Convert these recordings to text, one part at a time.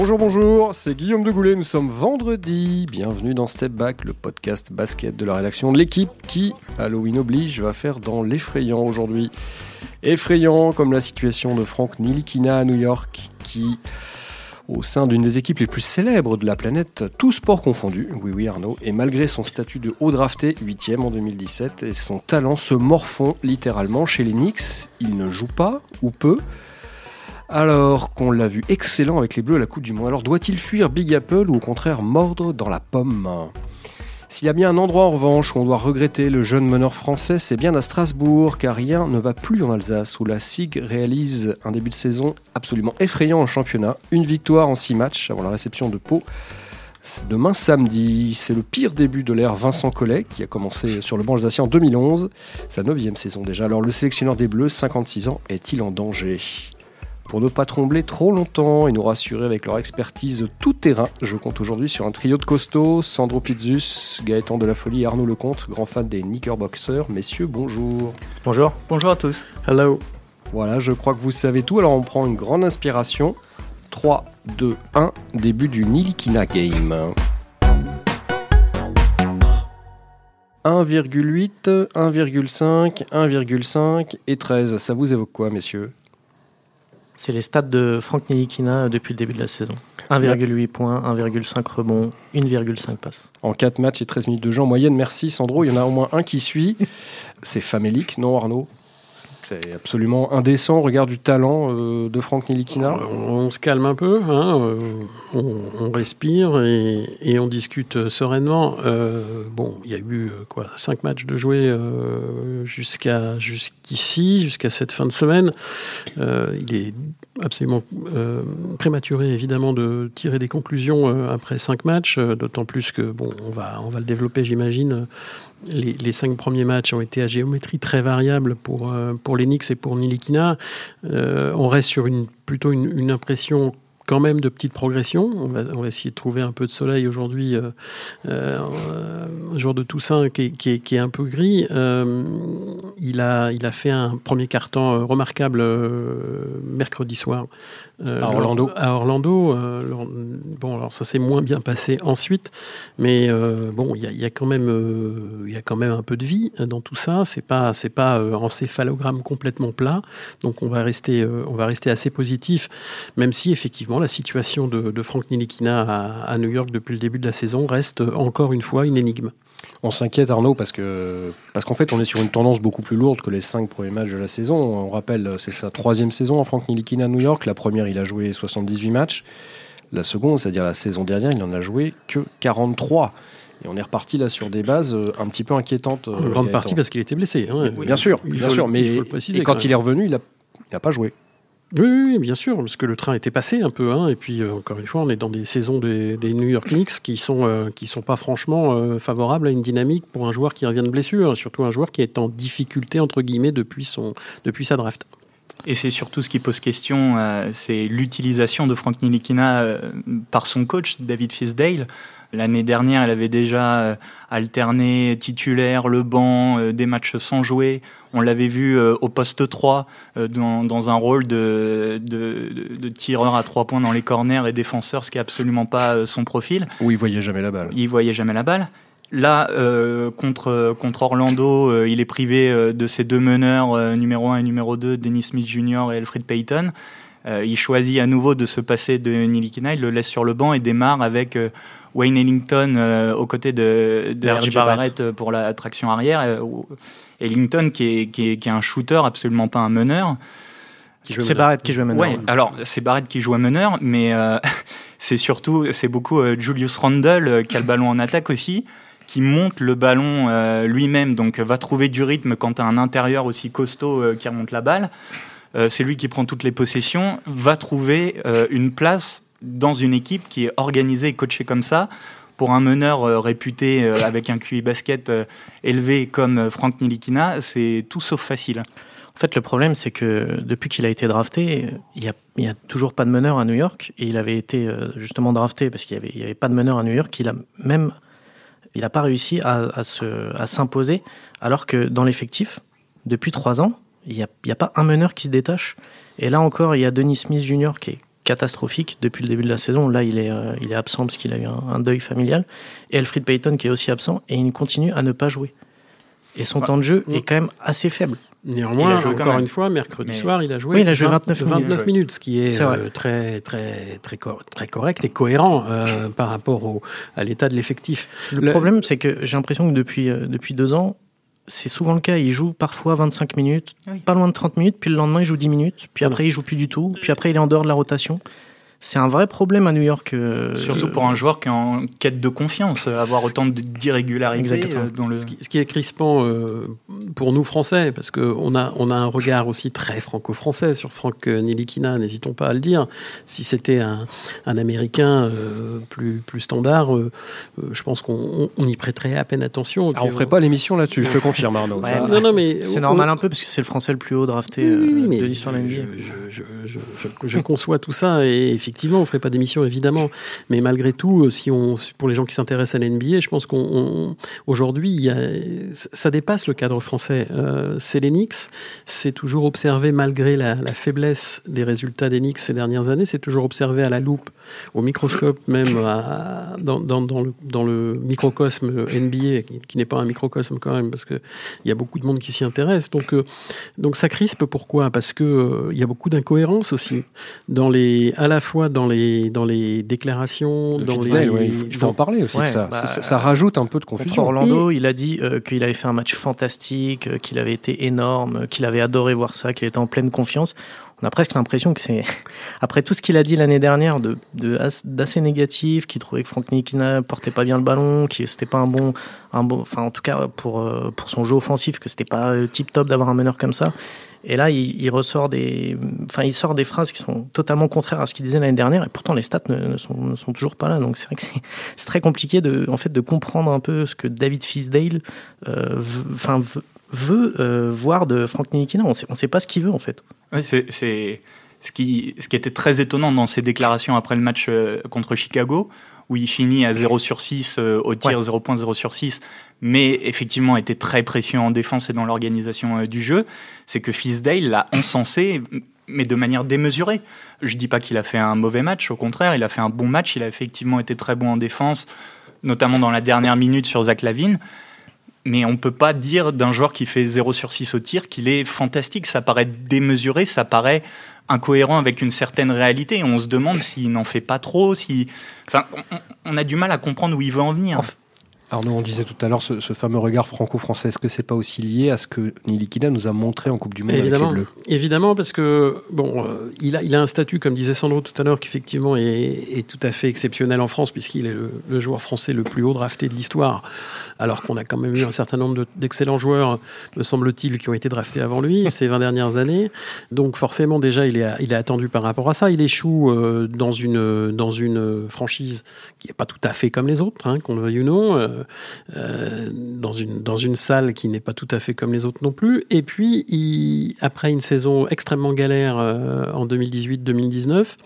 Bonjour, bonjour, c'est Guillaume de Goulet, nous sommes vendredi. Bienvenue dans Step Back, le podcast basket de la rédaction de l'équipe qui, Halloween oblige, va faire dans l'effrayant aujourd'hui. Effrayant comme la situation de Frank Nilikina à New York qui, au sein d'une des équipes les plus célèbres de la planète, tout sport confondu, oui oui Arnaud, et malgré son statut de haut drafté, 8ème en 2017, et son talent se morfond littéralement chez les Knicks, il ne joue pas, ou peu, alors qu'on l'a vu excellent avec les Bleus à la Coupe du Monde. Alors doit-il fuir Big Apple ou au contraire mordre dans la pomme? S'il y a bien un endroit en revanche où on doit regretter le jeune meneur français, c'est bien à Strasbourg, car rien ne va plus en Alsace, où la SIG réalise un début de saison absolument effrayant en championnat. Une victoire en six matchs avant la réception de Pau. Demain samedi, c'est le pire début de l'ère Vincent Collet, qui a commencé sur le banc alsacien en 2011, sa neuvième saison déjà. Alors le sélectionneur des Bleus, 56 ans, est-il en danger? Pour ne pas trembler trop longtemps et nous rassurer avec leur expertise tout terrain, je compte aujourd'hui sur un trio de costauds, Sandro Pizzus, Gaëtan de la Folie et Arnaud Lecomte, grand fan des Knickerboxers. Messieurs, bonjour. Bonjour. Bonjour à tous. Hello. Voilà, je crois que vous savez tout, alors on prend une grande inspiration. 3, 2, 1, début du Nilikina Game. 1,8, 1,5, 1,5 et 13. Ça vous évoque quoi, messieurs? C'est les stats de Frank Nilikina depuis le début de la saison. 1,8 points, 1,5 rebonds, 1,5 passes. En 4 matchs et 13 minutes de jeu en moyenne, merci Sandro. Il y en a au moins un qui suit. C'est famélique, non Arnaud? C'est absolument indécent au regard du talent euh, de Franck Nilikina. On, on se calme un peu, hein, euh, on, respire et, on discute sereinement. Euh, bon, il y a eu quoi, cinq matchs de jouer jusqu'à jusqu'ici, jusqu'à cette fin de semaine. Il est absolument euh, prématuré évidemment de tirer des conclusions euh, après cinq matchs, euh, d'autant plus que bon, on va on va le développer, j'imagine. Les, cinq premiers matchs ont été à géométrie très variable pour pour les et pour Nilikina. On reste sur une plutôt une impression quand même de petites progressions. On va, on essayer de trouver un peu de soleil aujourd'hui, euh, euh, jour de Toussaint qui est, qui est, un peu gris. Euh, il, a, fait un premier carton euh, remarquable mercredi soir. Euh, à Orlando. À Orlando. Euh, bon, alors ça s'est moins bien passé ensuite, mais euh, bon, il y, y, a quand même, il y a quand même un peu de vie dans tout ça. C'est pas, c'est pas euh, encéphalogramme complètement plat. Donc on va rester, on va rester assez positif, même si effectivement la situation de, de Frank Nilikina à, à New York depuis le début de la saison reste encore une fois une énigme. On s'inquiète Arnaud parce que parce qu'en fait on est sur une tendance beaucoup plus lourde que les cinq premiers matchs de la saison. On rappelle c'est sa troisième saison en Frank Nilikina à New York. La première il a joué 78 matchs. La seconde, c'est-à-dire la saison dernière, il n'en a joué que 43. Et on est reparti là sur des bases euh, un petit peu inquiétantes. En grande Gaëtan. partie parce qu'il était blessé. Hein. Bien sûr, bien sûr, mais il faut le préciser, et quand, quand il est revenu, il n'a il pas joué. Oui, bien sûr, parce que le train était passé un peu, hein, et puis euh, encore une fois, on est dans des saisons des, New York Knicks qui sont euh, sont pas franchement euh, favorables à une dynamique pour un joueur qui revient de blessure, surtout un joueur qui est en difficulté entre guillemets depuis son depuis sa draft. Et c'est surtout ce qui pose question, c'est l'utilisation de Frank Nilikina par son coach David Fisdale. L'année dernière, elle avait déjà euh, alterné titulaire, le banc, euh, des matchs sans jouer. On l'avait vu euh, au poste 3 euh, dans, dans, un rôle de, de, de, de, tireur à trois points dans les corners et défenseur, ce qui est absolument pas son profil. Où il voyait jamais la balle. Il voyait jamais la balle. Là, euh, contre, contre Orlando, euh, il est privé euh, de ses deux meneurs, numéro 1 et numéro 2, Dennis Smith Jr. et Alfred Payton. Il choisit à nouveau de se passer de Nilikina, il le laisse sur le banc et démarre avec Wayne Ellington euh, aux côtés de, de R.J. Barrett. Barrett pour la traction arrière. Euh, Ellington qui est, qui, est, qui est un shooter, absolument pas un meneur. C'est Barrett qui joue à meneur. Ouais, alors c'est Barrett qui joue à meneur, mais euh, c'est surtout, c'est beaucoup euh, Julius Randle euh, qui a le ballon en attaque aussi, qui monte le ballon euh, lui-même, donc va trouver du rythme quand tu as un intérieur aussi costaud euh, qui remonte la balle. Euh, c'est lui qui prend toutes les possessions, va trouver euh, une place dans une équipe qui est organisée et coachée comme ça. Pour un meneur euh, réputé euh, avec un QI basket euh, élevé comme Frank Nilikina, c'est tout sauf facile. En fait, le problème, c'est que depuis qu'il a été drafté, il n'y a, a, toujours pas de meneur à New York. Et il avait été justement drafté parce qu'il n'y avait, avait, pas de meneur à New York. Il a même il n'a pas réussi à, à s'imposer, alors que dans l'effectif, depuis trois ans, il n'y a, a, pas un meneur qui se détache. Et là encore, il y a Denis Smith Jr. qui est catastrophique depuis le début de la saison. Là, il est, euh, il est absent parce qu'il a eu un, deuil familial. Et Alfred Payton qui est aussi absent et il continue à ne pas jouer. Et son temps de jeu est quand même assez faible. Néanmoins, encore une fois, mercredi soir, il a joué, oui, il a joué 29, 29 minutes. ce qui est, euh, très, très, très, très correct et cohérent euh, par rapport au, à l'état de l'effectif. Le, problème, c'est que j'ai l'impression que depuis, euh, depuis deux ans, c'est souvent le cas. Il joue parfois 25 minutes, pas loin de 30 minutes, puis le lendemain, il joue 10 minutes, puis après, il joue plus du tout, puis après, il est en dehors de la rotation c'est un vrai problème à New York. Euh, Surtout pour un joueur qui est en quête de confiance, avoir autant d'irrégularité euh, dans le. Ce qui, est crispant euh, pour nous Français, parce qu'on a, on a un regard aussi très franco-français sur Franck Nilikina, n'hésitons pas à le dire. Si c'était un, un, Américain plus, plus standard, je pense qu'on y prêterait à peine attention. Alors on ferait pas l'émission là-dessus, je te confirme Arnaud. non, non, mais c'est normal un peu parce que c'est le Français le plus haut drafté de l'histoire de. Je, je, je, conçois tout ça et effectivement, on ne ferait pas d'émission, évidemment. Mais malgré tout, euh, si on, pour les gens qui s'intéressent à l'NBA, je pense qu'aujourd'hui, ça dépasse le cadre français. Euh, c'est l'Enix, c'est toujours observé, malgré la, faiblesse des résultats d'Enix ces dernières années, c'est toujours observé à la loupe, au microscope même, dans, le, microcosme NBA, qui, n'est pas un microcosme quand même, parce qu'il y a beaucoup de monde qui s'y intéresse. Donc, euh, donc ça crispe, pourquoi? Parce qu'il il y a beaucoup d'incohérences aussi, dans les, à la fois dans les, dans les déclarations. Dans les, il faut, en parler aussi. ça. Bah, ça, rajoute un peu de confusion. Orlando, il a dit euh, qu'il avait fait un match fantastique, euh, qu'il avait été énorme, qu'il avait adoré voir ça, qu'il était en pleine confiance. On a presque l'impression que c'est, après tout ce qu'il a dit l'année dernière de, d'assez négatif, qu'il trouvait que Frank Nikina portait pas bien le ballon, que c'était pas un bon, un bon, enfin en tout cas pour, euh, pour son jeu offensif, que c'était pas tip top d'avoir un meneur comme ça. Et là, il, ressort des, enfin, il sort des phrases qui sont totalement contraires à ce qu'il disait l'année dernière, et pourtant les stats ne, sont, toujours pas là. Donc c'est vrai que c'est très compliqué de, en fait, de comprendre un peu ce que David Fisdale, euh, enfin, veut, euh, voir de Frank Nilikina. On ne sait pas ce qu'il veut en fait. Oui, c'est ce qui, ce qui était très étonnant dans ses déclarations après le match euh, contre Chicago, où il finit à 0 sur 6 euh, au tir, 0.0 sur 6, mais effectivement était très précieux en défense et dans l'organisation euh, du jeu, c'est que Fisdale l'a encensé mais de manière démesurée. Je dis pas qu'il a fait un mauvais match, au contraire, il a fait un bon match, il a effectivement été très bon en défense, notamment dans la dernière minute sur Zach Lavine. Mais on ne peut pas dire d'un joueur qui fait 0 sur 6 au tir qu'il est fantastique. Ça paraît démesuré, ça paraît incohérent avec une certaine réalité. On se demande s'il n'en fait pas trop, si. Enfin, on, a du mal à comprendre où il veut en venir. Arnaud, on disait tout à l'heure ce, fameux regard franco-français. Est-ce que c'est pas aussi lié à ce que Nilikina nous a montré en Coupe du Monde évidemment, avec les Bleus? Évidemment, parce que bon, euh, il, a, il a un statut, comme disait Sandro tout à l'heure, qui effectivement est, est, tout à fait exceptionnel en France, puisqu'il est le, joueur français le plus haut drafté de l'histoire, alors qu'on a quand même eu un certain nombre d'excellents joueurs, me semble-t-il, qui ont été draftés avant lui ces 20 dernières années. Donc forcément, déjà, il est, il est attendu par rapport à ça. Il échoue euh, dans, une, dans une franchise qui n'est pas tout à fait comme les autres, hein, qu'on le veuille ou non. Euh, dans, une, salle qui n'est pas tout à fait comme les autres non plus. Et puis, après une saison extrêmement galère euh, en 2018-2019,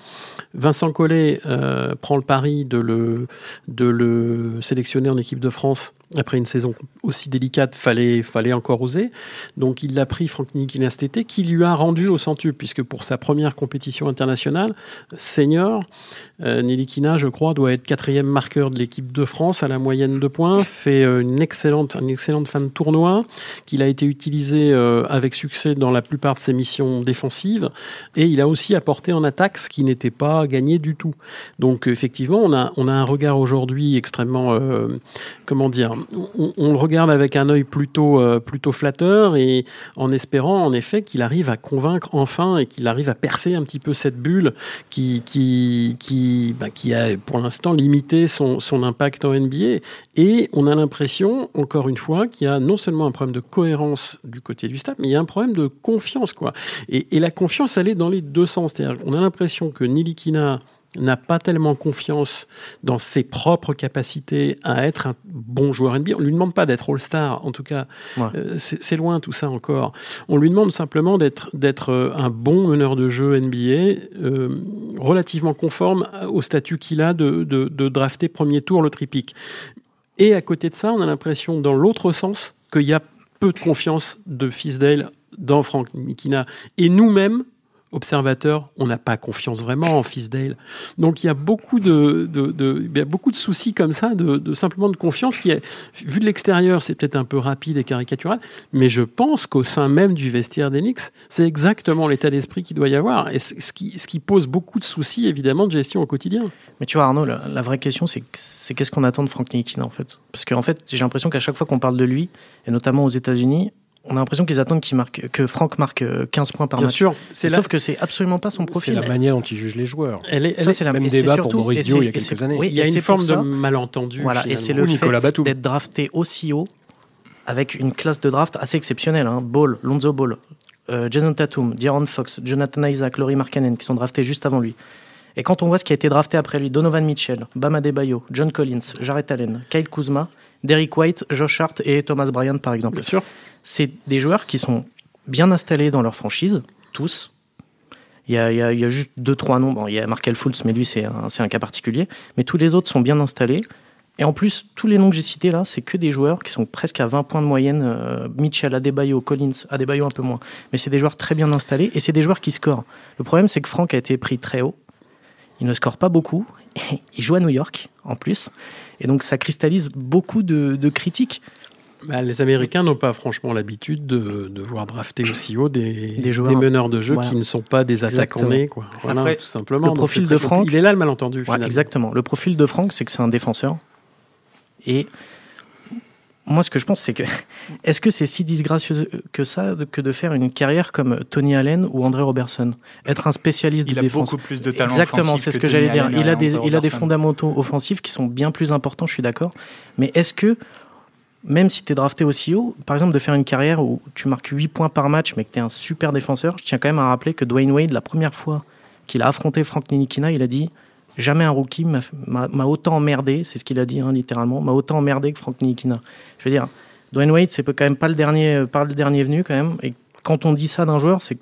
Vincent Collet euh, prend le pari de le sélectionner en équipe de France après une saison aussi délicate, fallait, fallait encore oser. Donc il l'a pris Franck Nikina cet été, qui lui a rendu au centuple, puisque pour sa première compétition internationale, senior, euh, Nilikina, je crois, doit être quatrième marqueur de l'équipe de France à la moyenne de points, fait euh, une excellente, une excellente fin de tournoi, qu'il a été utilisé euh, avec succès dans la plupart de ses missions défensives, et il a aussi apporté en attaque ce qui n'était pas gagné du tout. Donc effectivement, on a, on a un regard aujourd'hui extrêmement, comment dire, on, le regarde avec un œil plutôt, euh, plutôt flatteur et en espérant en effet qu'il arrive à convaincre enfin et qu'il arrive à percer un petit peu cette bulle qui, qui, qui, bah, qui a pour l'instant limité son, son impact en NBA. Et on a l'impression, encore une fois, qu'il y a non seulement un problème de cohérence du côté du staff, mais il y a un problème de confiance. Quoi. Et, et la confiance, elle est dans les deux sens. C'est-à-dire on a l'impression que Nilikina n'a pas tellement confiance dans ses propres capacités à être un bon joueur NBA. On lui demande pas d'être All-Star, en tout cas, euh, c'est loin tout ça encore. On lui demande simplement d'être euh, un bon meneur de jeu NBA, euh, relativement conforme au statut qu'il a de, de, de drafter premier tour le tripic. Et à côté de ça, on a l'impression, dans l'autre sens, qu'il y a peu de confiance de Fisdale dans Frank Mikina. Et nous-mêmes, observateur, on n'a pas confiance vraiment en Fisdale. Donc il y a beaucoup de, beaucoup de soucis comme ça, de, simplement de confiance qui est, vu de l'extérieur, c'est peut-être un peu rapide et caricatural, mais je pense qu'au sein même du vestiaire d'Enix, c'est exactement l'état d'esprit qu'il doit y avoir, et ce qui, ce qui pose beaucoup de soucis évidemment de gestion au quotidien. Mais tu vois Arnaud, la, vraie question c'est qu'est-ce qu'on attend de Frank Ntilikina en fait? Parce qu'en fait j'ai l'impression qu'à chaque fois qu'on parle de lui, et notamment aux États-Unis, on a l'impression qu'ils attendent qu'il marque, que Franck marque 15 points par Bien match. sûr, c'est Sauf la, que c'est absolument pas son C'est profil. la manière dont il juge les joueurs. elle est, elle Ça, est- c'est la même c'est débat pour surtout- Boris et Dio il y a c'est- quelques c'est- années. oui, il y a une c'est forme pour de malentendu. Voilà, et c'est le Nicolas fait d'être drafté aussi haut, avec une classe de draft assez exceptionnelle. Hein. Ball, Lonzo Ball, euh, Jason Tatum, De'Aaron Fox, Jonathan Isaac, Laurie Markkanen, qui sont draftés juste avant lui. Et quand on voit ce qui a été drafté après lui, Donovan Mitchell, Bam Adebayo, John Collins, Jarrett Allen, Kyle Kuzma, Derrick White, Josh Hart et Thomas Bryant par exemple. Bien sûr. C'est des joueurs qui sont bien installés dans leur franchise, tous. Il y a, il y a- il y a juste deux, trois noms. Bon, il y a Markel Fultz, mais lui, c'est un, c'est un cas particulier. Mais tous les autres sont bien installés. Et en plus, tous les noms que j'ai cités là, c'est que des joueurs qui sont presque à 20 points de moyenne. euh, Mitchell, Adebayo, Collins, Adebayo un peu moins. Mais c'est des joueurs très bien installés et c'est des joueurs qui scorent. Le problème, c'est que Franck a été pris très haut. Il ne score pas beaucoup. Il joue à New York, en plus. Et donc, ça cristallise beaucoup de, de critiques. Bah, les Américains n'ont pas franchement l'habitude de, de voir drafter aussi haut des, Des joueurs- meneurs de jeu Voilà. qui ne sont pas des attaquants Exactement. nés, quoi. Voilà, Après, tout simplement. le profil de Franck- Il est là le malentendu. Ouais, exactement. Le profil de Franck, c'est que c'est un défenseur. Et moi, ce que je pense, c'est que est-ce que c'est si disgracieux que ça que de faire une carrière comme Tony Allen ou André Robertson? Être un spécialiste Il de a défense. beaucoup plus de talent Exactement, c'est ce que que j'allais dire. Il a des, il a des fondamentaux offensifs qui sont bien plus importants, je suis d'accord. Mais est-ce que, même si tu es drafté aussi haut, par exemple, de faire une carrière où tu marques 8 points par match, mais que tu es un super défenseur, je tiens quand même à rappeler que Dwayne Wade, la première fois qu'il a affronté Frank Ninikina, il a dit Jamais un rookie m'a- autant emmerdé, c'est ce qu'il a dit hein, littéralement, m'a autant emmerdé que Frank Ninikina. Je veux dire, Dwayne Wade, c'est quand même pas le dernier, pas le dernier venu quand même. Et quand on dit ça d'un joueur, c'est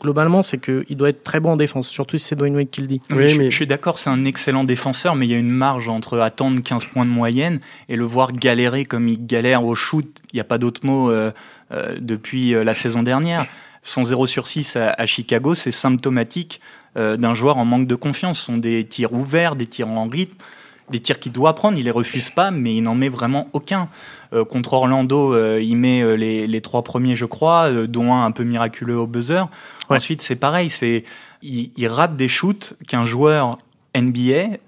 globalement, c'est qu'il doit être très bon en défense, surtout si c'est Dwayne Wade qui le dit. Oui, mais je, mais- je suis d'accord, c'est un excellent défenseur, mais il y a une marge entre attendre 15 points de moyenne et le voir galérer comme il galère au shoot. Il n'y a pas d'autre mot euh, euh, depuis euh, la saison dernière. Son 0 sur 6 à, à Chicago, c'est symptomatique euh, d'un joueur en manque de confiance. Ce sont des tirs ouverts, des tirs en rythme, des tirs qu'il doit prendre. Il les refuse pas, mais il n'en met vraiment aucun. Euh, contre Orlando, euh, il met les, les trois premiers, je crois, dont un un peu miraculeux au buzzer. Ouais. Ensuite, c'est pareil, c'est il, il rate des shoots qu'un joueur NBA,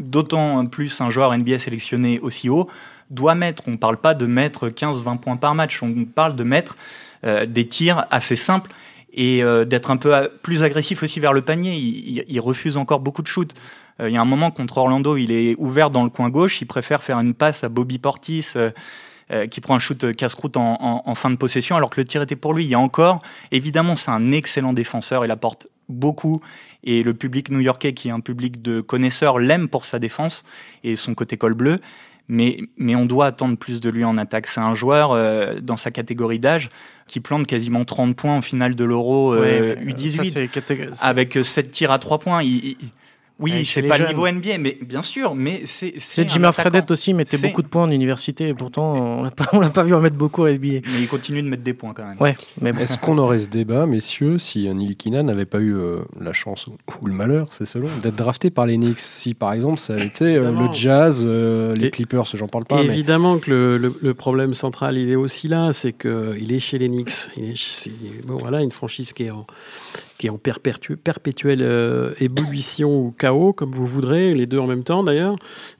d'autant plus un joueur NBA sélectionné aussi haut, doit mettre. On ne parle pas de mettre 15-20 points par match, on parle de mettre euh, des tirs assez simples et euh, d'être un peu euh, plus agressif aussi vers le panier. Il, il- refuse encore beaucoup de shoots. Euh, il y a un moment contre Orlando, il est ouvert dans le coin gauche, il préfère faire une passe à Bobby Portis. euh, euh, qui prend un shoot euh, casse-croûte en, en- en fin de possession alors que le tir était pour lui. Il y a encore, évidemment, c'est un excellent défenseur, il apporte beaucoup et le public new-yorkais, qui est un public de connaisseurs, l'aime pour sa défense et son côté col bleu. Mais, mais on doit attendre plus de lui en attaque. C'est un joueur euh, dans sa catégorie d'âge qui plante quasiment 30 points en finale de l'Euro euh, Ouais, U18 ça, c'est catég- c'est- avec 7 tirs à 3 points. Il- il- oui, c'est pas le niveau NBA, mais bien sûr, mais c'est. C'est Jimmy. Fredette aussi mettait beaucoup de points en université et pourtant on l'a pas, on l'a pas vu en mettre beaucoup à NBA. Mais il continue de mettre des points quand même. Ouais, mais bon. Est-ce qu'on aurait ce débat, messieurs, si Nilikina n'avait pas eu euh, la chance ou, ou le malheur, c'est selon, d'être drafté par les Knicks? Si par exemple ça a été euh, le Jazz, euh, les Clippers, j'en parle pas. mais- Évidemment que le, le- le problème central, il est aussi là, c'est qu'il est chez les Knicks. Il est, c'est- bon, voilà, une franchise qui est en, qui est en perpétu- perpétuelle euh, ébullition ou chaos, comme vous voudrez, les deux en même temps d'ailleurs,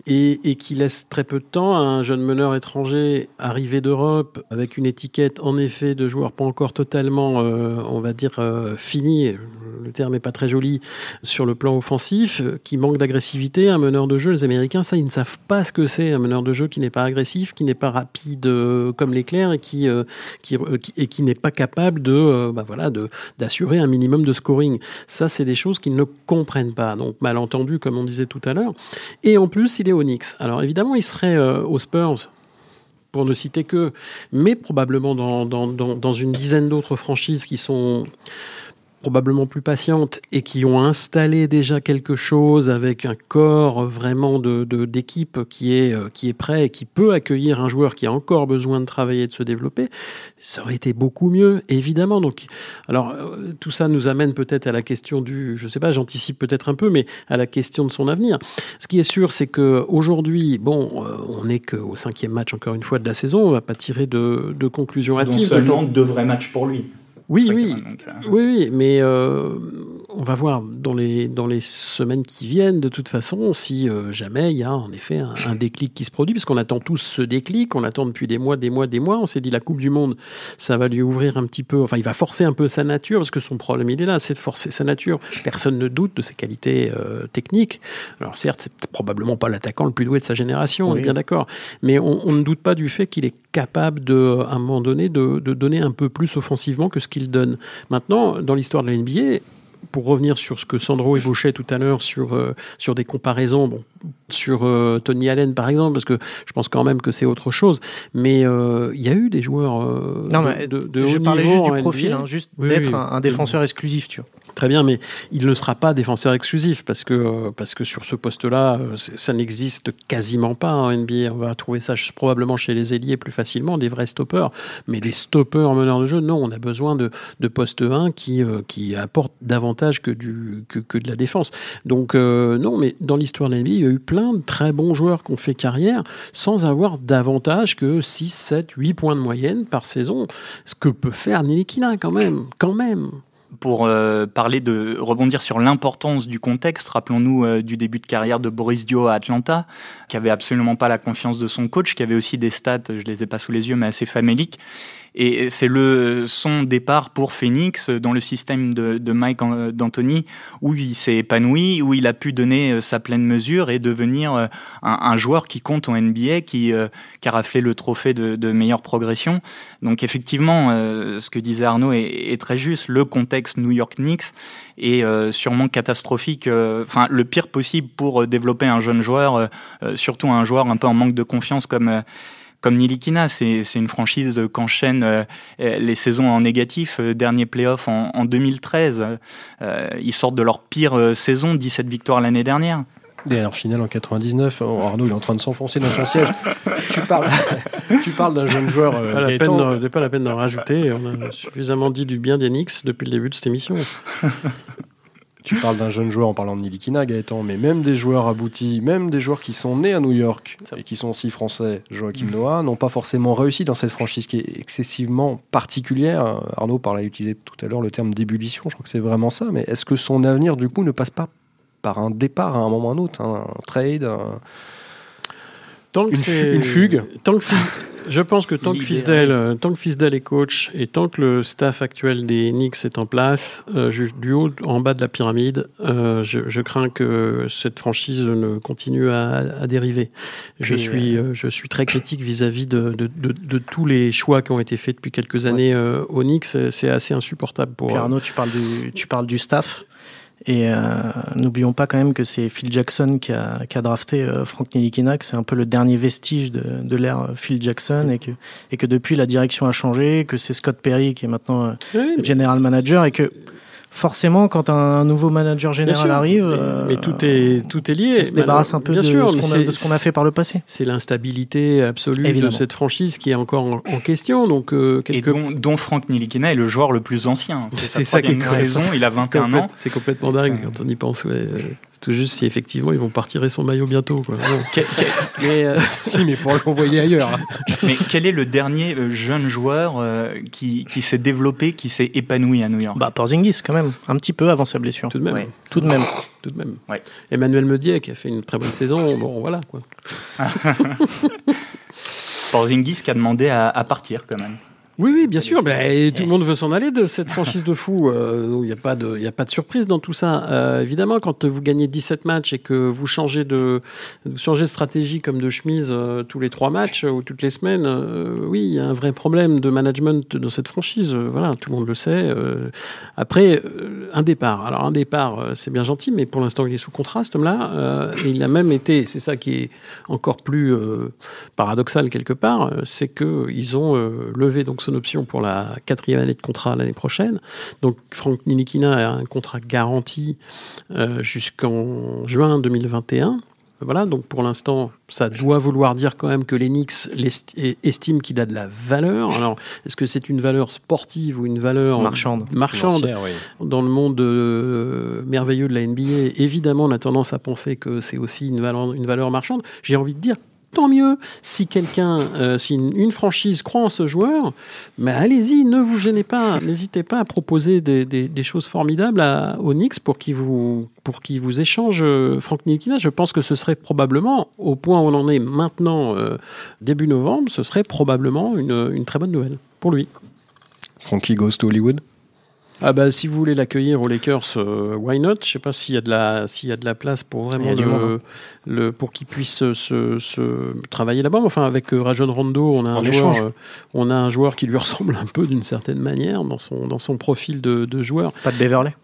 et, et qui laisse très peu de temps à un jeune meneur étranger arrivé d'Europe avec une étiquette en effet de joueur pas encore totalement, euh, on va dire, euh, fini, le terme n'est pas très joli, sur le plan offensif, euh, qui manque d'agressivité, un meneur de jeu, les Américains, ça, ils ne savent pas ce que c'est, un meneur de jeu qui n'est pas agressif, qui n'est pas rapide euh, comme l'éclair et qui, euh, qui, et qui n'est pas capable de, bah voilà, d'assurer un minimum de scoring. Ça, c'est des choses qu'ils ne comprennent pas. Donc, malentendu, comme on disait tout à l'heure. Et en plus, il est au Knicks. Alors, évidemment, il serait aux Spurs pour ne citer que, mais probablement dans une dizaine d'autres franchises qui sont probablement plus patientes et qui ont installé déjà quelque chose avec un corps vraiment de, d'équipe qui est euh, qui est prêt et qui peut accueillir un joueur qui a encore besoin de travailler et de se développer, ça aurait été beaucoup mieux évidemment. Donc alors euh, tout ça nous amène peut-être à la question du je sais pas, j'anticipe peut-être un peu mais à la question de son avenir. Ce qui est sûr c'est que aujourd'hui, bon, euh, on n'est qu'au cinquième match encore une fois de la saison, on va pas tirer de, de conclusion hâtive. seulement deux vrais matchs pour lui. Oui, oui, oui, oui, mais euh, on va voir dans les, dans les semaines qui viennent, de toute façon, si euh, jamais il y a en effet un, déclic qui se produit, parce qu'on attend tous ce déclic, on attend depuis des mois, des mois, des mois. On s'est dit la Coupe du Monde, ça va lui ouvrir un petit peu, enfin, il va forcer un peu sa nature, parce que son problème, il est là, c'est de forcer sa nature. Personne ne doute de ses qualités techniques. Alors, certes, c'est probablement pas l'attaquant le plus doué de sa génération, on est bien d'accord, mais on, on, ne doute pas du fait qu'il est capable de, à un moment donné, de, de donner un peu plus offensivement que ce qu'il donne. Maintenant, dans l'histoire de la NBA, pour revenir sur ce que Sandro ébauchait tout à l'heure sur, euh, sur des comparaisons, bon, sur euh, Tony Allen par exemple, parce que je pense quand même que c'est autre chose, mais euh, il y a eu des joueurs non, mais de, de, Je parlais juste du profil, hein, juste d'être un, défenseur exclusif, tu vois. Très bien, mais il ne sera pas défenseur exclusif parce que, parce que sur ce poste-là, ça n'existe quasiment pas en NBA. On va trouver ça probablement chez les ailiers plus facilement, des vrais stoppeurs, mais des stoppeurs meneurs de jeu, non, on a besoin de, de poste 1 qui, qui apportent davantage que, de la défense. Donc euh, non, mais dans l'histoire de la il y a eu plein de très bons joueurs qui ont fait carrière sans avoir davantage que 6, 7, 8 points de moyenne par saison. Ce que peut faire Nilikina quand même, quand même pour euh, parler de rebondir sur l'importance du contexte, rappelons-nous euh, du début de carrière de Boris Dio à Atlanta, qui avait absolument pas la confiance de son coach, qui avait aussi des stats, je les ai pas sous les yeux, mais assez faméliques. Et c'est le son départ pour Phoenix dans le système de, de Mike D'Antoni où il s'est épanoui, où il a pu donner euh, sa pleine mesure et devenir euh, un, un joueur qui compte en NBA, qui, euh, qui le trophée de, de meilleure progression. Donc effectivement, ce que disait Arnaud est, est, très juste. Le contexte New York Knicks est sûrement catastrophique, enfin le pire possible pour développer un jeune joueur, surtout un joueur un peu en manque de confiance comme comme Nilikina, c'est une franchise qu'enchaîne euh, les saisons en négatif. Euh, dernier playoff en, en 2013. Euh, ils sortent de leur pire saison, 17 victoires l'année dernière. Dernière finale en 99. Arnaud, il est en train de s'enfoncer dans son siège. tu parles, tu parles d'un jeune joueur. Euh, pas, la peine pas la peine d'en rajouter. On a suffisamment dit du bien d'Enix depuis le début de cette émission. Tu parles d'un jeune joueur en parlant de Nilikina, Gaëtan, mais même des joueurs aboutis, même des joueurs qui sont nés à New York et qui sont aussi français, Joachim mmh. Noah, n'ont pas forcément réussi dans cette franchise qui est excessivement particulière. Arnaud parlait, utilisé tout à l'heure le terme d'ébullition, je crois que c'est vraiment ça, mais est-ce que son avenir, du coup, ne passe pas par un départ à un moment ou un autre, un trade, Tant que une, fugue tant que je pense que tant que, Fisdale, euh, tant que Fisdale est coach et tant que le staff actuel des Knicks est en place, euh, du haut en bas de la pyramide, euh, je, je, crains que cette franchise ne continue à, à dériver. Je suis, je suis très critique vis-à-vis de, de, de, de, tous les choix qui ont été faits depuis quelques années au Knicks. C'est assez insupportable pour. Arnaud, tu parles du, tu parles du staff? Et euh, n'oublions pas quand même que c'est Phil Jackson qui a, qui a drafté euh, Frank Nilikina, que c'est un peu le dernier vestige de, de l'ère Phil Jackson, et que, et que depuis la direction a changé, que c'est Scott Perry qui est maintenant euh, general manager, et que forcément, quand un nouveau manager général arrive, mais, tout est tout est lié. On se débarrasse un peu de, sûr, ce qu'on a, fait par le passé. C'est l'instabilité absolue de cette franchise qui est encore en, question. Donc euh, et dont, dont Frank Nilikina est le joueur le plus ancien. C'est ça qui est raison. Il a 21 ans. C'est complètement dingue quand on y pense. Ouais tout juste si effectivement ils vont partir son maillot bientôt. Quoi. mais, euh, mais pour l'envoyer ailleurs. mais quel est le dernier euh, jeune joueur euh, qui, qui s'est développé, qui s'est épanoui à New York? Bah Porzingis quand même, un petit peu avant sa blessure. Tout de même. Tout de même. Tout de même. Emmanuel Medier qui a fait une très bonne saison. Bon voilà quoi. Porzingis qui a demandé à partir quand même. Oui, oui, bien sûr. Ben, tout le monde veut s'en aller de cette franchise de fou. Euh, il n'y a, pas de, a pas de surprise dans tout ça. Euh, évidemment, quand vous gagnez 17 matchs et que vous changez de, vous changez de stratégie comme de chemise euh, tous les trois matchs ou toutes les semaines, oui, il y a un vrai problème de management dans cette franchise. voilà, tout le monde le sait. après, un départ. Alors, un départ, c'est bien gentil, mais pour l'instant, il est sous contrat, cet homme-là. et il a même été, c'est ça qui est encore plus paradoxal quelque part, c'est qu'ils ont levé donc ce son option pour la quatrième année de contrat l'année prochaine. Donc Franck Nilikina a un contrat garanti euh, jusqu'en juin 2021. Voilà, donc pour l'instant, ça doit vouloir dire quand même que l'Enix estime qu'il a de la valeur. Alors, est-ce que c'est une valeur sportive ou une valeur marchande, marchande Dans le monde euh, merveilleux de la NBA, évidemment, on a tendance à penser que c'est aussi une valeur, une valeur marchande. J'ai envie de dire tant mieux. Si quelqu'un, euh, si une, franchise croit en ce joueur, mais allez-y, ne vous gênez pas, n'hésitez pas à proposer des, choses formidables à, Knicks pour qu'ils vous, échangent euh, Franck Nilikina. Je pense que ce serait probablement, au point où on en est maintenant, euh, début novembre, ce serait probablement une, très bonne nouvelle pour lui. Frankie goes to Hollywood ah bah si vous voulez l'accueillir aux Lakers, euh, why not? Je sais pas s'il y a de la s'il y a de la place pour vraiment le, le, pour qu'il puisse se, se, travailler là-bas. Enfin avec euh, Rajon Rondo, on a un joueur euh, on a un joueur qui lui ressemble un peu d'une certaine manière dans son dans son profil de, de joueur. Pas de Beverley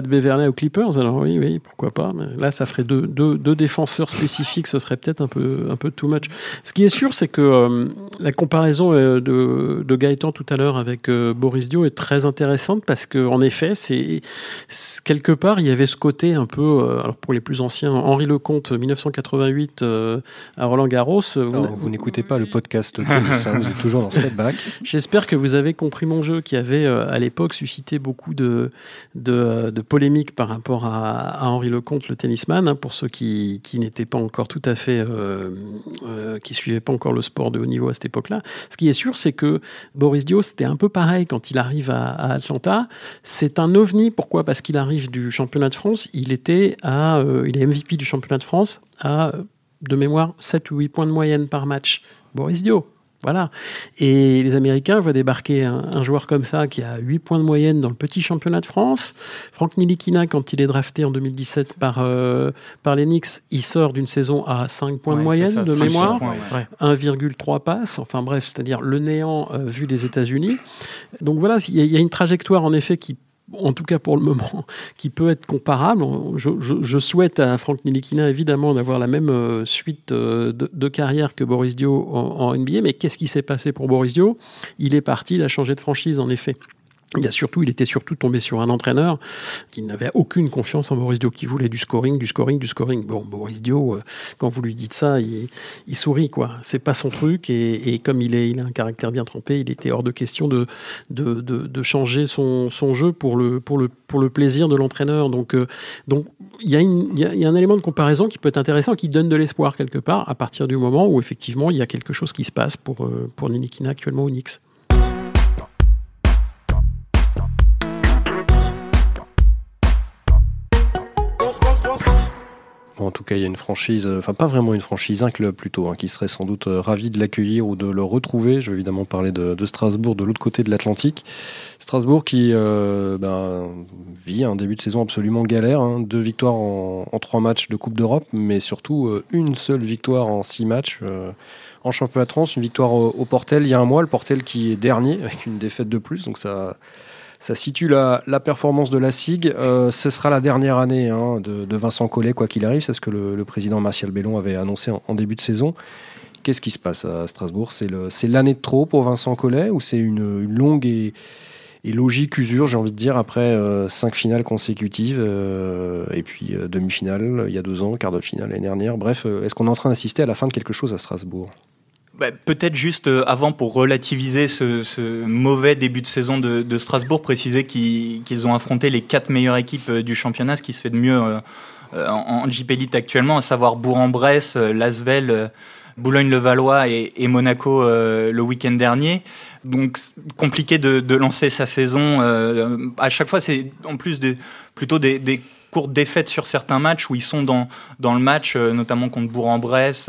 de Beverley aux Clippers, alors oui, oui, pourquoi pas. Mais là, ça ferait deux, deux, deux défenseurs spécifiques, ce serait peut-être un peu, un peu too much. Ce qui est sûr, c'est que euh, la comparaison euh, de, de, Gaëtan tout à l'heure avec euh, Boris Dio est très intéressante parce qu'en effet, c'est quelque part, il y avait ce côté un peu, alors pour les plus anciens, Henri Lecomte, 1988 à Roland Garros. vous, n'écoutez pas le podcast tennis, hein, vous êtes toujours dans Step Back. J'espère que vous avez compris mon jeu qui avait à l'époque suscité beaucoup de, de, de polémique par rapport à, Henri Lecomte, le tennisman, hein, pour ceux qui, n'étaient pas encore tout à fait, euh, euh, qui suivaient pas encore le sport de haut niveau à cette époque-là. Ce qui est sûr, c'est que Boris Dio, c'était un peu pareil quand il arrive à, Atlanta. C'est un ovni. Pourquoi? Parce qu'il arrive du championnat de France. Il était à, euh, il est MVP du championnat de France à de mémoire 7 ou 8 points de moyenne par match. Boris Dio, voilà. Et les Américains voient débarquer un, joueur comme ça qui a 8 points de moyenne dans le petit championnat de France. Franck Nilikina, quand il est drafté en 2017 par, euh, par les Knicks, il sort d'une saison à 5 points de moyenne de mémoire, 1,3 passes, enfin bref, c'est-à-dire le néant euh, vu des États-Unis. Donc voilà, il y, a une trajectoire en effet qui en tout cas pour le moment, qui peut être comparable. Je, souhaite à Franck Nilikina évidemment d'avoir la même euh, suite euh, de, carrière que Boris Dio en, en NBA, mais qu'est-ce qui s'est passé pour Boris Dio? Il est parti, il a changé de franchise en effet. Il, a surtout, il était surtout tombé sur un entraîneur qui n'avait aucune confiance en Boris Dio, qui voulait du scoring, du scoring, du scoring. Bon, Boris Dio, euh, quand vous lui dites ça, il, sourit, quoi. C'est pas son truc, et, comme il, est, il a un caractère bien trempé, il était hors de question de, de, changer son, jeu pour le, pour, le, pour le plaisir de l'entraîneur. Donc, euh, donc il, y a y a, un élément de comparaison qui peut être intéressant, qui donne de l'espoir quelque part, à partir du moment où effectivement il y a quelque chose qui se passe pour, euh, pour Ninikina actuellement au Knicks. Tout cas, il y a une franchise, euh, enfin pas vraiment une franchise, un club plutôt, hein, qui serait sans doute euh, ravi de l'accueillir ou de le retrouver. Je vais évidemment parler de, Strasbourg, de l'autre côté de l'Atlantique. Strasbourg qui euh, ben, vit un début de saison absolument galère. Hein. Deux victoires en, trois matchs de Coupe d'Europe, mais surtout une seule victoire en six matchs. en championnat de France, une victoire au, au, Portel il y a un mois, le Portel qui est dernier avec une défaite de plus, donc ça, ça situe la, performance de la SIG. Euh, ce sera la dernière année hein, de, Vincent Collet, quoi qu'il arrive. C'est ce que le, président Martial Bellon avait annoncé en, début de saison. Qu'est-ce qui se passe à Strasbourg? C'est l'année de trop pour Vincent Collet ou c'est une, longue et, logique usure, j'ai envie de dire, après euh, cinq finales consécutives euh, et puis demi-finale il y a deux ans, quart de finale l'année dernière. Bref, est-ce qu'on est en train d'assister à la fin de quelque chose à Strasbourg? Bah, peut-être juste euh, avant pour relativiser ce, mauvais début de saison de, Strasbourg, préciser qu'ils ont affronté les quatre meilleures équipes euh, du championnat, ce qui se fait de mieux euh, en, JP Elite actuellement, à savoir Bourg-en-Bresse, Lasvel, Boulogne-le-Valois et, Monaco le week-end dernier. Donc compliqué de, lancer sa saison. à chaque fois, c'est en plus plutôt des, des courtes défaites sur certains matchs où ils sont dans, dans le match, notamment contre Bourg-en-Bresse,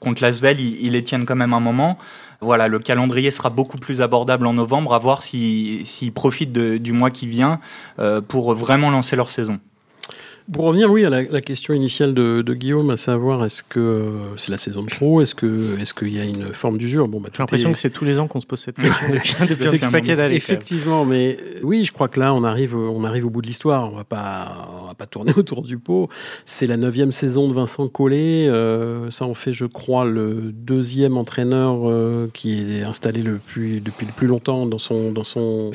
contre l'Asvel, ils, les tiennent quand même un moment. Voilà, le calendrier sera beaucoup plus abordable en novembre, à voir s'ils profitent du mois qui vient euh, pour vraiment lancer leur saison. Pour revenir, oui, à la, la question initiale de, de, Guillaume, à savoir est-ce que euh, c'est la saison de trop, est-ce que est-ce qu'il y a une forme d'usure? Bon, bah, j'ai l'impression est... que c'est tous les ans qu'on se pose cette question depuis, depuis un paquet d'années. Effectivement, mais oui, je crois que là, on arrive, on arrive au bout de l'histoire. On va pas, on va pas tourner autour du pot. C'est la neuvième saison de Vincent Collet. Euh, ça en fait, je crois, le deuxième entraîneur euh, qui est installé le plus, depuis le plus longtemps dans son dans son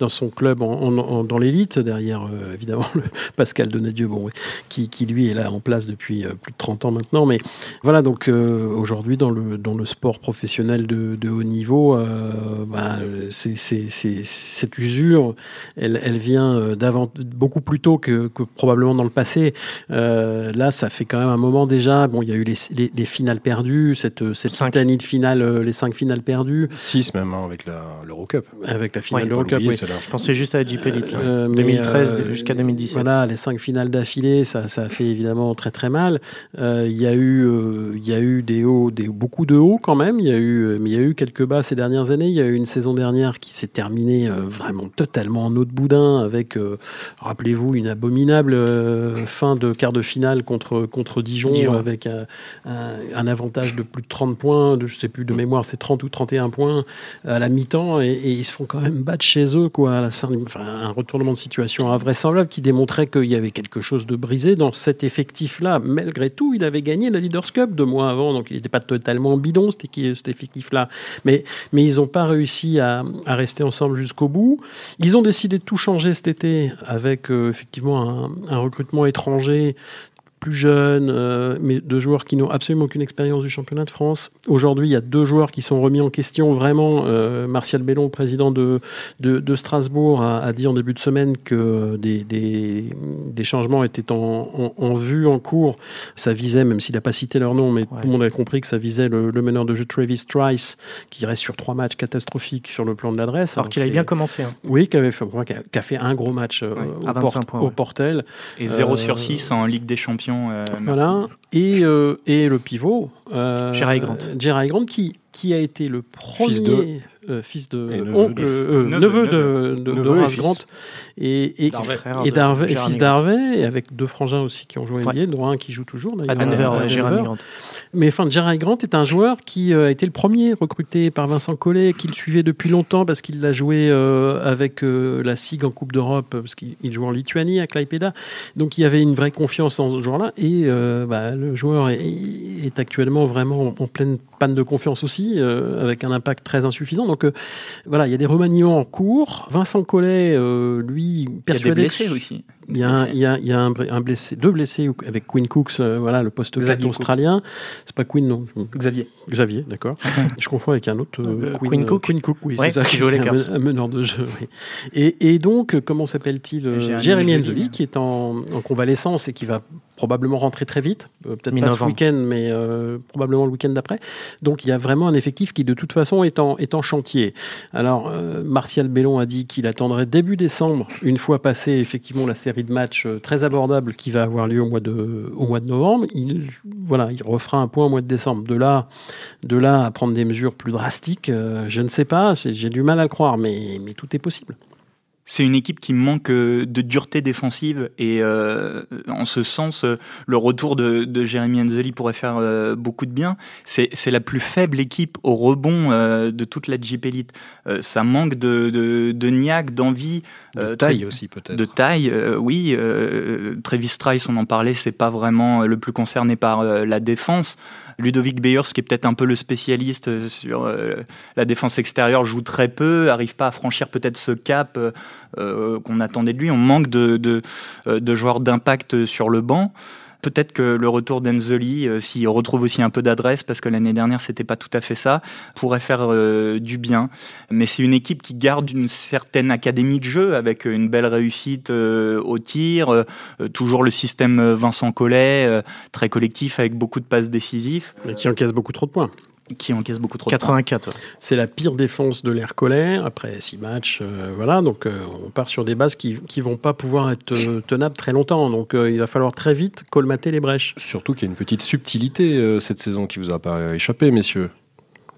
dans son club en, en, dans l'élite. Derrière, euh, évidemment, le Pascal Donadieu bon, qui, qui, lui est là en place depuis euh, plus de 30 ans maintenant. Mais voilà, donc euh, aujourd'hui, dans le, dans le sport professionnel de, de haut niveau, euh, bah, c'est, c'est, c'est, cette usure, elle, elle vient d'avant, beaucoup plus tôt que, que, probablement dans le passé. là, ça fait quand même un moment déjà. Bon, il y a eu les, les, les finales perdues, cette, cette de finale, les cinq finales perdues. Six même, hein, avec l'Eurocup. Avec la finale ouais, de l'Eurocup, oui. Je pensais juste à la JP Elite, euh, 2013 euh, jusqu'à 2017. Voilà, les cinq finales d'affilée, ça, ça a fait évidemment très très mal. Euh, il y a eu, euh, il y a eu des hauts, des, beaucoup de hauts quand même. Il y a eu, mais il y a eu quelques bas ces dernières années. Il y a eu une saison dernière qui s'est terminée vraiment totalement en eau de boudin avec, rappelez-vous, une abominable fin de quart de finale contre contre Dijon, Dijon. avec un, un, un, avantage de plus de 30 points, de, je sais plus de mémoire, c'est 30 ou 31 points à la mi-temps et, et, ils se font quand même battre chez eux quoi. À la fin, enfin, un retournement de situation invraisemblable qui démontrait qu'il y avait quelque chose de brisé dans cet effectif-là. Malgré tout, il avait gagné la Leaders Cup deux mois avant, donc il n'était pas totalement bidon cet, cet effectif-là. Mais, mais ils n'ont pas réussi à, rester ensemble jusqu'au bout. Ils ont décidé de tout changer cet été avec euh, effectivement un recrutement étranger plus jeunes, euh, mais de joueurs qui n'ont absolument aucune expérience du championnat de France. Aujourd'hui, il y a deux joueurs qui sont remis en question vraiment. Euh, Martial Bellon, président de, de, de Strasbourg, a, a, dit en début de semaine que des, des, des changements étaient en, en, en, vue, en cours. Ça visait, même s'il n'a pas cité leur nom, mais ouais. tout le monde a compris que ça visait le, le, meneur de jeu Travis Trice, qui reste sur trois matchs catastrophiques sur le plan de l'adresse. Alors, Alors qu'il avait bien commencé. Hein. Oui, qui, avait fait, qui, a, qui a fait un gros match euh, ouais, au, port, points, au Portel. Et 0 sur 6 en Ligue des Champions euh, voilà. Et, euh, et le pivot. Euh, Jerry Grant. Jerry Grant qui, qui a été le premier. Fils de. Euh, fils de oncle, euh, neveu, de, de, de, de Grant et, et, et, et fils d'Harvey, et avec deux frangins aussi qui ont joué NBA, ouais. dont un qui joue toujours. À Denver, à Denver. Jeremy Grant. Mais enfin, Jerry Grant est un joueur qui euh, a été le premier recruté par Vincent Collet, qui le suivait depuis longtemps parce qu'il l'a joué euh, avec euh, la SIG en Coupe d'Europe, parce qu'il joue en Lituanie à Klaipeda. Donc il y avait une vraie confiance en ce joueur-là. Et euh, bah, le joueur est, est, actuellement vraiment en pleine panne de confiance aussi, euh, avec un impact très insuffisant. Donc euh, voilà, il y a des remaniements en cours. Vincent Collet, euh, lui, persuadé. Il y a des blessés aussi. Il y a, un, il y a, il y a un, un, blessé, deux blessés avec Quinn Cooks, euh, voilà, le poste 4 australien. C'est pas Quinn, non. Xavier. Xavier, d'accord. je confonds avec un autre. Euh, Quinn, Quinn, Cook. Quinn Cook, oui, ouais, c'est ça. Qui joue les un, un meneur de jeu. Oui. Et, et, donc, comment s'appelle-t-il Jérémy Enzoli, qui est en, en, convalescence et qui va probablement rentrer très vite. Euh, Peut-être pas ce week-end, mais euh, probablement le week-end d'après. Donc, il y a vraiment un effectif qui, de toute façon, est en, est en chantier. Alors, euh, Martial Bellon a dit qu'il attendrait début décembre, une fois passé effectivement la série de matchs très abordable qui va avoir lieu au mois de, au mois de novembre. Il, voilà, il refera un point au mois de décembre. De là, de là à prendre des mesures plus drastiques, je ne sais pas. J'ai du mal à le croire, mais, mais tout est possible c'est une équipe qui manque euh, de dureté défensive et euh, en ce sens, euh, le retour de, de Jérémy Enzeli pourrait faire euh, beaucoup de bien. C'est la plus faible équipe au rebond euh, de toute la JP Elite. Euh, ça manque de, de, de niaque, d'envie. De taille aussi peut-être. De taille, oui. Travis Trice, on en parlait, c'est pas vraiment le plus concerné par la défense. Ludovic Beyers, qui est peut-être un peu le spécialiste sur euh, la défense extérieure, joue très peu, arrive pas à franchir peut-être ce cap euh, qu'on attendait de lui. On manque de, de joueurs d'impact sur le banc. Peut-être que le retour d'Enzeli, euh, s'il retrouve aussi un peu d'adresse, parce que l'année dernière c'était pas tout à fait ça, pourrait faire euh, du bien. Mais c'est une équipe qui garde une certaine académie de jeu avec une belle réussite euh, au tir, toujours le système Vincent Collet, très collectif avec beaucoup de passes décisives. Mais qui encaisse beaucoup trop de points qui encaisse beaucoup trop 84. C'est la pire défense de l'air collet après six matchs. Euh, voilà, donc euh, on part sur des bases qui qui vont pas pouvoir être euh, tenables très longtemps. Donc euh, il va falloir très vite colmater les brèches. Surtout qu'il y a une petite subtilité euh, cette saison qui vous a pas échappé, messieurs.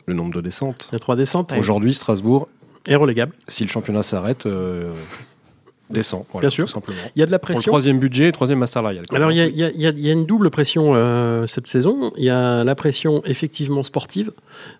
Le nombre de descentes. Il y a trois descentes. Aujourd'hui, Strasbourg est relégable. Si le championnat s'arrête, descend. voilà, Bien sûr. Tout simplement. Il y a de la Pour le pression. troisième budget, troisième masse salariale. quoi. Alors, il y a, il y a- il y a- il y a une double pression euh, cette saison. Il y a la pression effectivement sportive,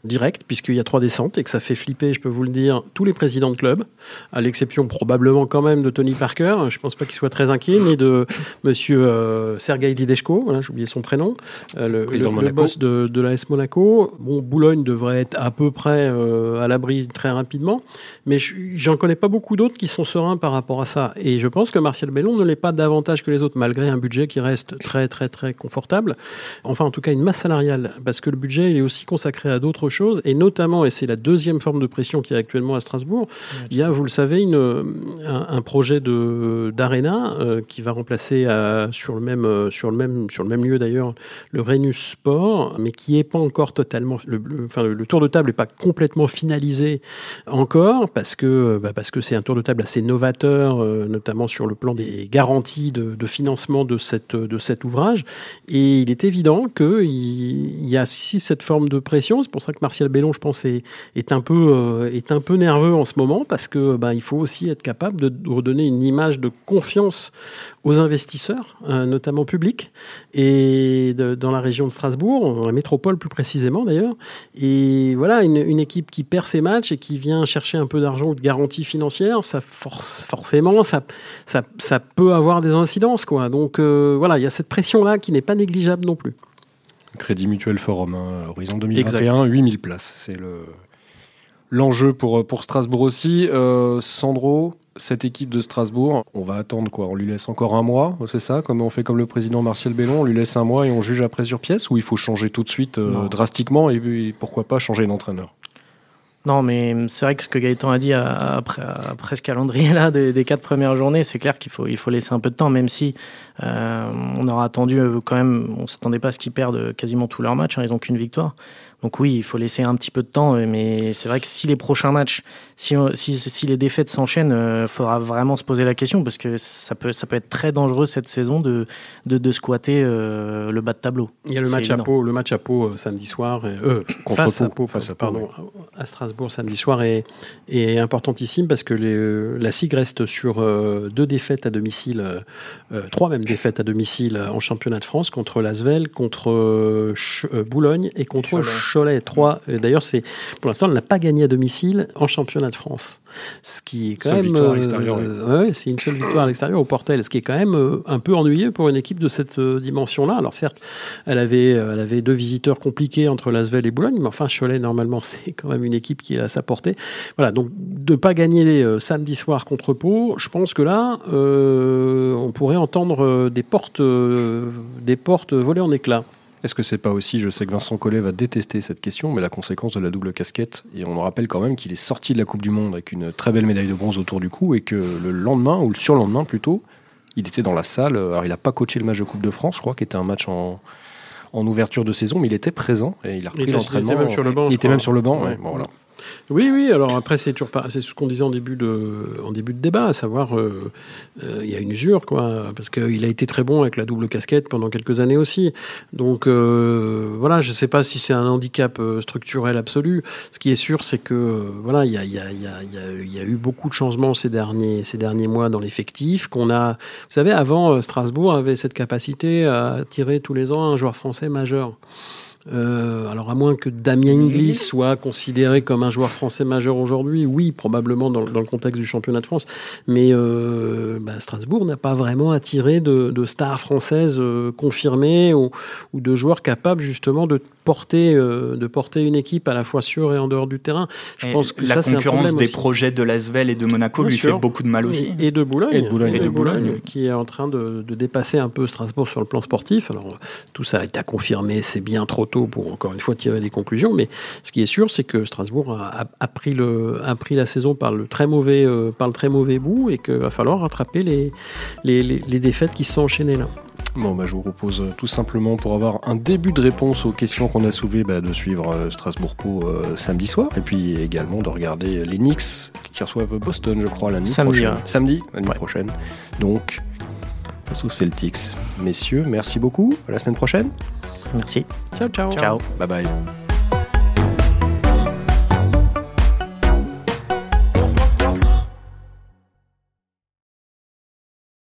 directe, puisqu'il y a trois descentes et que ça fait flipper, je peux vous le dire, tous les présidents de club, à l'exception probablement quand même de Tony Parker. Je ne pense pas qu'il soit très inquiet, ni de monsieur euh, Sergei Dideshko, voilà, j'ai oublié son prénom, euh, le, le- boss de, de l'AS Monaco. Bon, Boulogne devrait être à peu près euh, à l'abri très rapidement, mais je- j'en connais pas beaucoup d'autres qui sont sereins par rapport à ça. Et je pense que Martial Bellon ne l'est pas davantage que les autres, malgré un budget qui reste très très très confortable. Enfin, en tout cas, une masse salariale, parce que le budget il est aussi consacré à d'autres choses, et notamment, et c'est la deuxième forme de pression qu'il y a actuellement à Strasbourg, il y a, vous le savez, un, un projet de d'arena euh, qui va remplacer euh, sur le même euh, sur le même sur le même lieu d'ailleurs le Rhenus Sport, mais qui est pas encore totalement le, enfin le, tour de table n'est pas complètement finalisé encore parce que bah, c'est un tour de table assez novateur, notamment sur le plan des garanties de, financement de cette de cet ouvrage. Et il est évident que il, il y a ici cette forme de pression. C'est pour ça que Martial Bellon, je pense, est, est un peu euh, est un peu nerveux en ce moment parce que bah, il faut aussi être capable de redonner une image de confiance aux investisseurs, euh, notamment publics, et de- dans la région de Strasbourg, dans la métropole plus précisément d'ailleurs. Et voilà, une, une équipe qui perd ses matchs et qui vient chercher un peu d'argent ou de garantie financière, ça force, forcément, ça, ça, ça peut avoir des incidences. Quoi. Donc euh, voilà, il y a cette pression-là qui n'est pas négligeable non plus. Crédit Mutuel Forum, hein, Horizon 2021, Exact. 8000 places. C'est le l'enjeu pour, pour Strasbourg aussi. Euh, Sandro, cette équipe de Strasbourg, on va attendre quoi On lui laisse encore un mois, c'est ça Comme on fait comme le président Martial Bellon, on lui laisse un mois et on juge après sur pièce Ou il faut changer tout de suite euh, drastiquement et, pourquoi pas changer d'entraîneur? Non, mais c'est vrai que ce que Gaëtan a dit après, après ce calendrier-là des, des quatre premières journées, c'est clair qu'il faut, il faut laisser un peu de temps, même si euh, on aura attendu euh, quand même, on s'attendait pas à ce qu'ils perdent quasiment tous leurs matchs, hein, ils ont qu'une victoire. Donc oui, il faut laisser un petit peu de temps, euh, mais c'est vrai que si les prochains matchs, si, on- si, si les défaites s'enchaînent, il faudra vraiment se poser la question, parce que ça peut, ça peut être très dangereux cette saison de, de, de squatter euh, le bas de tableau. Il y a le match à. Pau, le match à Pau euh, samedi soir, et, euh, Contre face, Pau, à Pau, face à Pau, pardon, à Strasbourg samedi soir est, est importantissime parce que les- la SIG reste sur euh, deux défaites à domicile, euh, euh, trois même défaites à domicile en championnat de France contre Lasvel, contre euh, Ch- euh, Boulogne et contre Cholet. Cholet. Trois. Et D'ailleurs, c'est pour l'instant, elle n'a pas gagné à domicile en championnat de France. Ce qui est quand Seule même. euh, ouais, c'est une seule victoire à l'extérieur au Portel, ce qui est quand même euh, un peu ennuyeux pour une équipe de cette euh, dimension-là. Alors certes, elle avait, euh, elle avait deux visiteurs compliqués entre Lasvel et Boulogne, mais enfin Cholet, normalement, c'est quand même une équipe qui est à sa portée. Voilà, donc de ne pas gagner euh, samedi soir contre Pau, je pense que là, euh, on pourrait entendre euh, des portes, euh, des portes voler en éclats. Est-ce que c'est pas aussi, je sais que Vincent Collet va détester cette question, mais la conséquence de la double casquette, et on rappelle quand même qu'il est sorti de la Coupe du Monde avec une très belle médaille de bronze autour du cou, et que le lendemain, ou le surlendemain plutôt, il était dans la salle, alors il n'a pas coaché le match de Coupe de France, je crois, qui était un match en, en ouverture de saison, mais il était présent, et il a repris l'entraînement. il était même sur le banc, Il je était crois. même sur le banc, Ouais. ouais, bon, voilà. Oui, oui. Alors après, c'est c'est ce qu'on disait en début de, en début de débat, à savoir, euh, euh, il y a une usure, quoi, parce qu'il a été très bon avec la double casquette pendant quelques années aussi. Donc euh, voilà, je sais pas si c'est un handicap structurel absolu. Ce qui est sûr, c'est que voilà, il y a, y, a, eu beaucoup de changements ces derniers, ces derniers mois dans l'effectif. Qu'on a, vous savez, avant Strasbourg avait cette capacité à attirer tous les ans un joueur français majeur. Euh, alors à moins que Damien Inglis soit considéré comme un joueur français majeur aujourd'hui, oui, probablement dans, dans le contexte du championnat de France. Mais euh, bah, Strasbourg n'a pas vraiment attiré de, de stars françaises euh, confirmées ou, ou de joueurs capables justement de porter, euh, de porter une équipe à la fois sur et en dehors du terrain. Je Et pense que la ça, c'est un concurrence problème des aussi. projets de Lasvel et de Monaco Bien lui sûr. fait beaucoup de mal aussi. Et, et de Boulogne, Et de Boulogne. Et de Et de Boulogne, Boulogne. qui est en train de, de dépasser un peu Strasbourg sur le plan sportif. Alors tout ça a été confirmé, c'est bien trop tôt pour encore une fois tirer des conclusions, mais ce qui est sûr, c'est que Strasbourg a, a- a pris le, a pris la saison par le très mauvais, euh, par le très mauvais bout, et qu'il va falloir rattraper les, les, les- les défaites qui se sont enchaînées là. Bon, bah, je vous propose euh, tout simplement, pour avoir un début de réponse aux questions qu'on a soulevées, bah, de suivre euh, Strasbourg-Pau euh, samedi soir, et puis également de regarder les Knicks qui reçoivent Boston, je crois, la nuit Samedi, prochaine. ouais. Samedi, la nuit Ouais. prochaine. Donc, face aux Celtics. Messieurs, merci beaucoup. À la semaine prochaine. Merci. Ciao, ciao. Ciao. Bye bye.